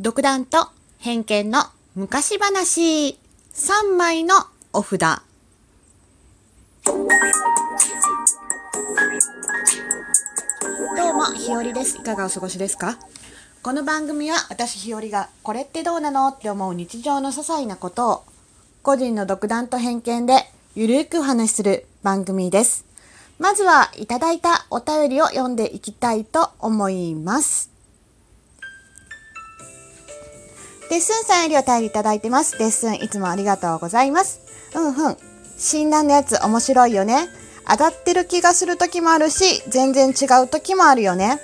独断と偏見の昔話3枚のお札どうも、ひよりです。いかがお過ごしですか？この番組は私ひよりがこれってどうなのって思う日常の些細なことを個人の独断と偏見でゆるくお話しする番組です。まずはいただいたお便りを読んでいきたいと思います。デッスンさんよりお便りいただいてます。デッスンいつもありがとうございます。うんうん。診断のやつ面白いよね。当たってる気がする時もあるし、全然違う時もあるよね。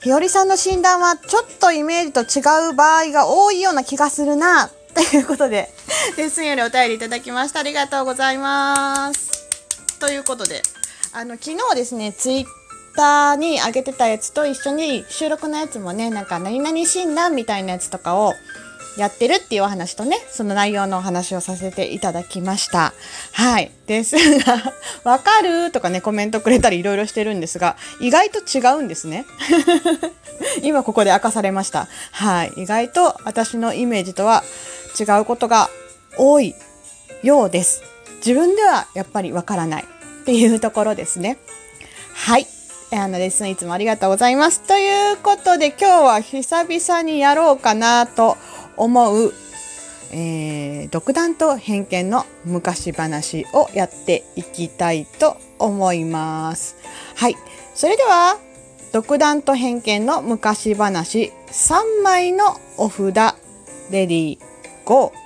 ひよりさんの診断はちょっとイメージと違う場合が多いような気がするな。ということで、デッスンよりお便りいただきました。ありがとうございます。ということで、あの、昨日ですね、ツイッターに上げてたやつと一緒に収録のやつもね、なんか何々診断みたいなやつとかをやってるっていうお話とね、その内容のお話をさせていただきました。はい。ですが、わかるとかね、コメントくれたりいろいろしてるんですが、意外と違うんですね。今ここで明かされました。はい。意外と私のイメージとは違うことが多いようです。自分ではやっぱりわからないっていうところですね。はい。あの、レッスンいつもありがとうございます。ということで、今日は久々にやろうかなと思う、えー、独断と偏見の昔話をやっていきたいと思います。はい。それでは、独断と偏見の昔話3枚のお札、レディー、ゴー。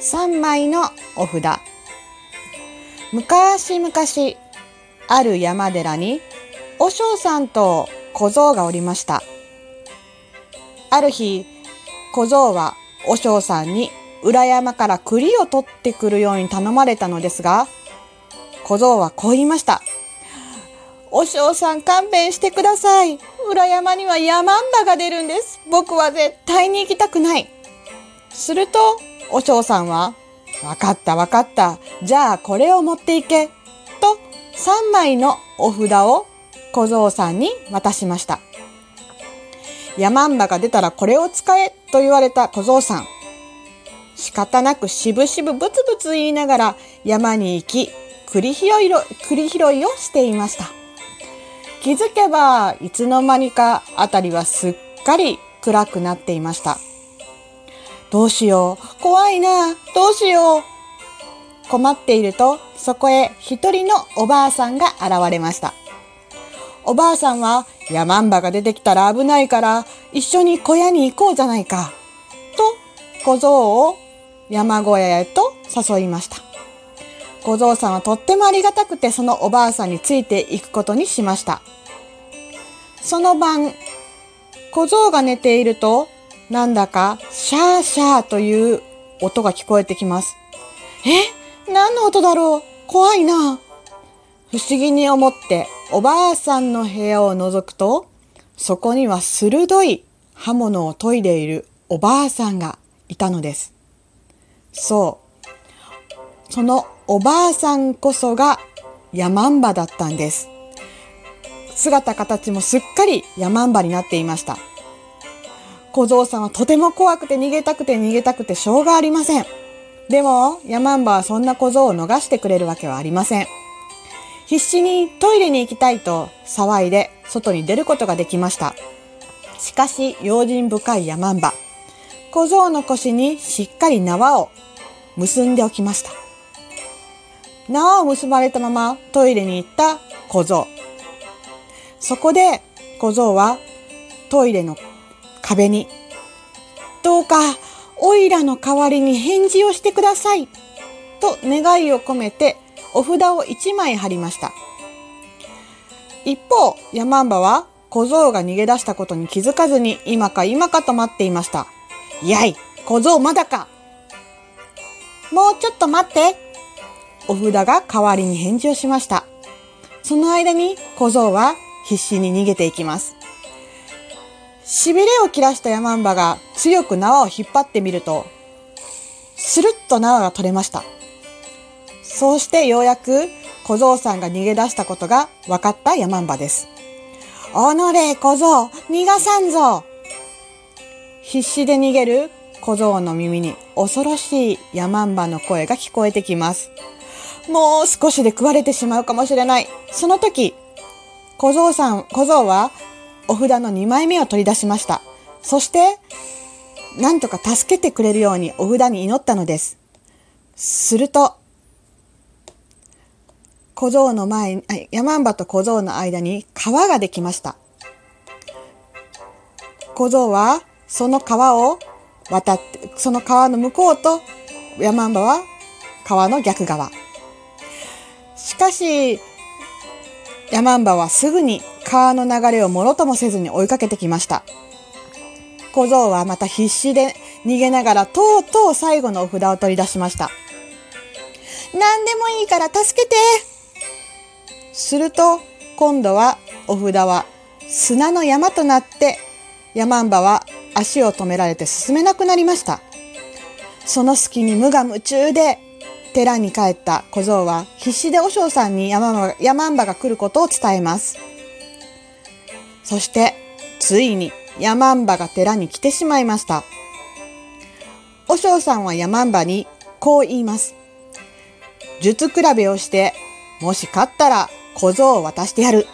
3枚のお札。昔々、ある山寺に、和尚さんと小僧がおりました。ある日、小僧は和尚さんに裏山から栗を取ってくるように頼まれたのですが、小僧はこう言いました。和尚さん勘弁してください。裏山には山んばが出るんです。僕は絶対に行きたくない。すると、和尚さんは、わかったわかった。じゃあこれを持っていけ。と、3枚のお札を小僧さんに渡しました。山んばが出たらこれを使えと言われた小僧さん。仕方なくしぶしぶブツブツ言いながら山に行き、栗拾い栗拾いをしていました。気づけばいつの間にかあたりはすっかり暗くなっていました。どうしよう。怖いな。どうしよう。困っていると、そこへ一人のおばあさんが現れました。おばあさんは、山んばが出てきたら危ないから、一緒に小屋に行こうじゃないか。と、小僧を山小屋へと誘いました。小僧さんはとってもありがたくて、そのおばあさんについていくことにしました。その晩、小僧が寝ていると、なんだか、シャーシャーという音が聞こえてきます。え？何の音だろう？怖いな。不思議に思って、おばあさんの部屋を覗くと、そこには鋭い刃物を研いでいるおばあさんがいたのです。そう。そのおばあさんこそが山んばだったんです。姿形もすっかり山んばになっていました。小僧さんはとても怖くて逃げたくて逃げたくてしょうがありません。でも、ヤマンバはそんな小僧を逃してくれるわけはありません。必死にトイレに行きたいと騒いで外に出ることができました。しかし、用心深いヤマンバ。小僧の腰にしっかり縄を結んでおきました。縄を結ばれたままトイレに行った小僧。そこで小僧はトイレの壁に、どうか、おいらの代わりに返事をしてください。と願いを込めて、お札を一枚貼りました。一方、ヤマンバは小僧が逃げ出したことに気づかずに今か今かと待っていました。やい、小僧まだか。もうちょっと待って。お札が代わりに返事をしました。その間に小僧は必死に逃げていきます。痺れを切らしたヤマンバが強く縄を引っ張ってみると、スルッと縄が取れました。そうしてようやく小僧さんが逃げ出したことが分かったヤマンバです。おのれ小僧、逃がさんぞ必死で逃げる小僧の耳に恐ろしいヤマンバの声が聞こえてきます。もう少しで食われてしまうかもしれない。その時、小僧さん、小僧はお札の2枚目を取り出しました。そして、なんとか助けてくれるようにお札に祈ったのです。すると、小僧の前に、山ンと小僧の間に川ができました。小僧はその川を渡って、その川の向こうと山ンは川の逆側。しかし、山ンはすぐに川の流れをもろともせずに追いかけてきました。小僧はまた必死で逃げながらとうとう最後のお札を取り出しました。何でもいいから助けてすると、今度はお札は砂の山となって、山んばは足を止められて進めなくなりました。その隙に無我夢中で寺に帰った小僧は必死で和尚さんに山山んばが来ることを伝えます。そして、ついに山んばが寺に来てしまいました。和尚さんは山んばにこう言います。術比べをして、もし勝ったら小僧を渡してやる。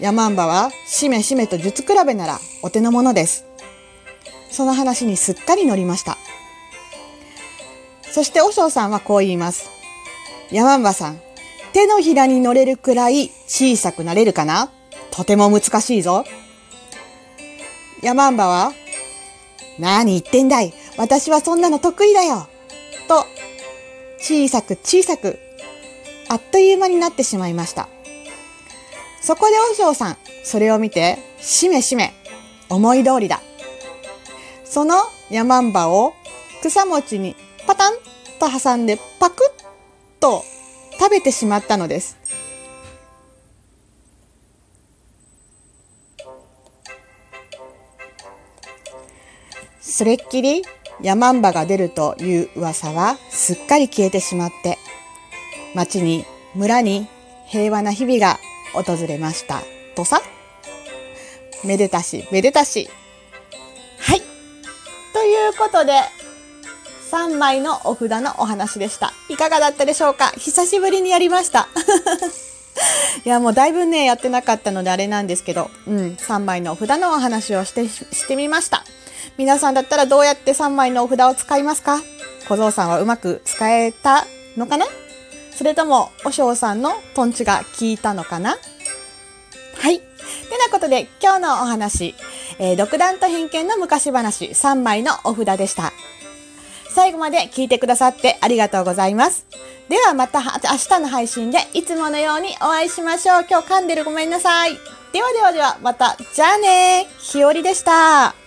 ヤマンバは、しめしめと術比べならお手の物です。その話にすっかり乗りました。そして和尚さんはこう言います。ヤマンバさん、手のひらに乗れるくらい小さくなれるかな？とても難しいぞ。ヤマンバは、何言ってんだい？私はそんなの得意だよと、小さく小さくあっという間になってしまいました。そこで和尚さん、それを見て、しめしめ、思い通りだ。その山んばを草餅にパタンと挟んでパクッと食べてしまったのです。それっきり山んばが出るという噂はすっかり消えてしまって町に、村に平和な日々が訪れました。とさ？めでたし、めでたし。はい。ということで、3枚のお札のお話でした。いかがだったでしょうか？久しぶりにやりました。いや、もうだいぶね、やってなかったのであれなんですけど、うん、3枚のお札のお話をして、してみました。皆さんだったらどうやって3枚のお札を使いますか？小僧さんはうまく使えたのかな？それとも、お尚さんのトンチが効いたのかな？はい。てなことで、今日のお話、えー、独断と偏見の昔話3枚のお札でした。最後まで聞いてくださってありがとうございます。ではまた明日の配信でいつものようにお会いしましょう。今日噛んでるごめんなさい。ではではではまた、じゃあねひよりでした。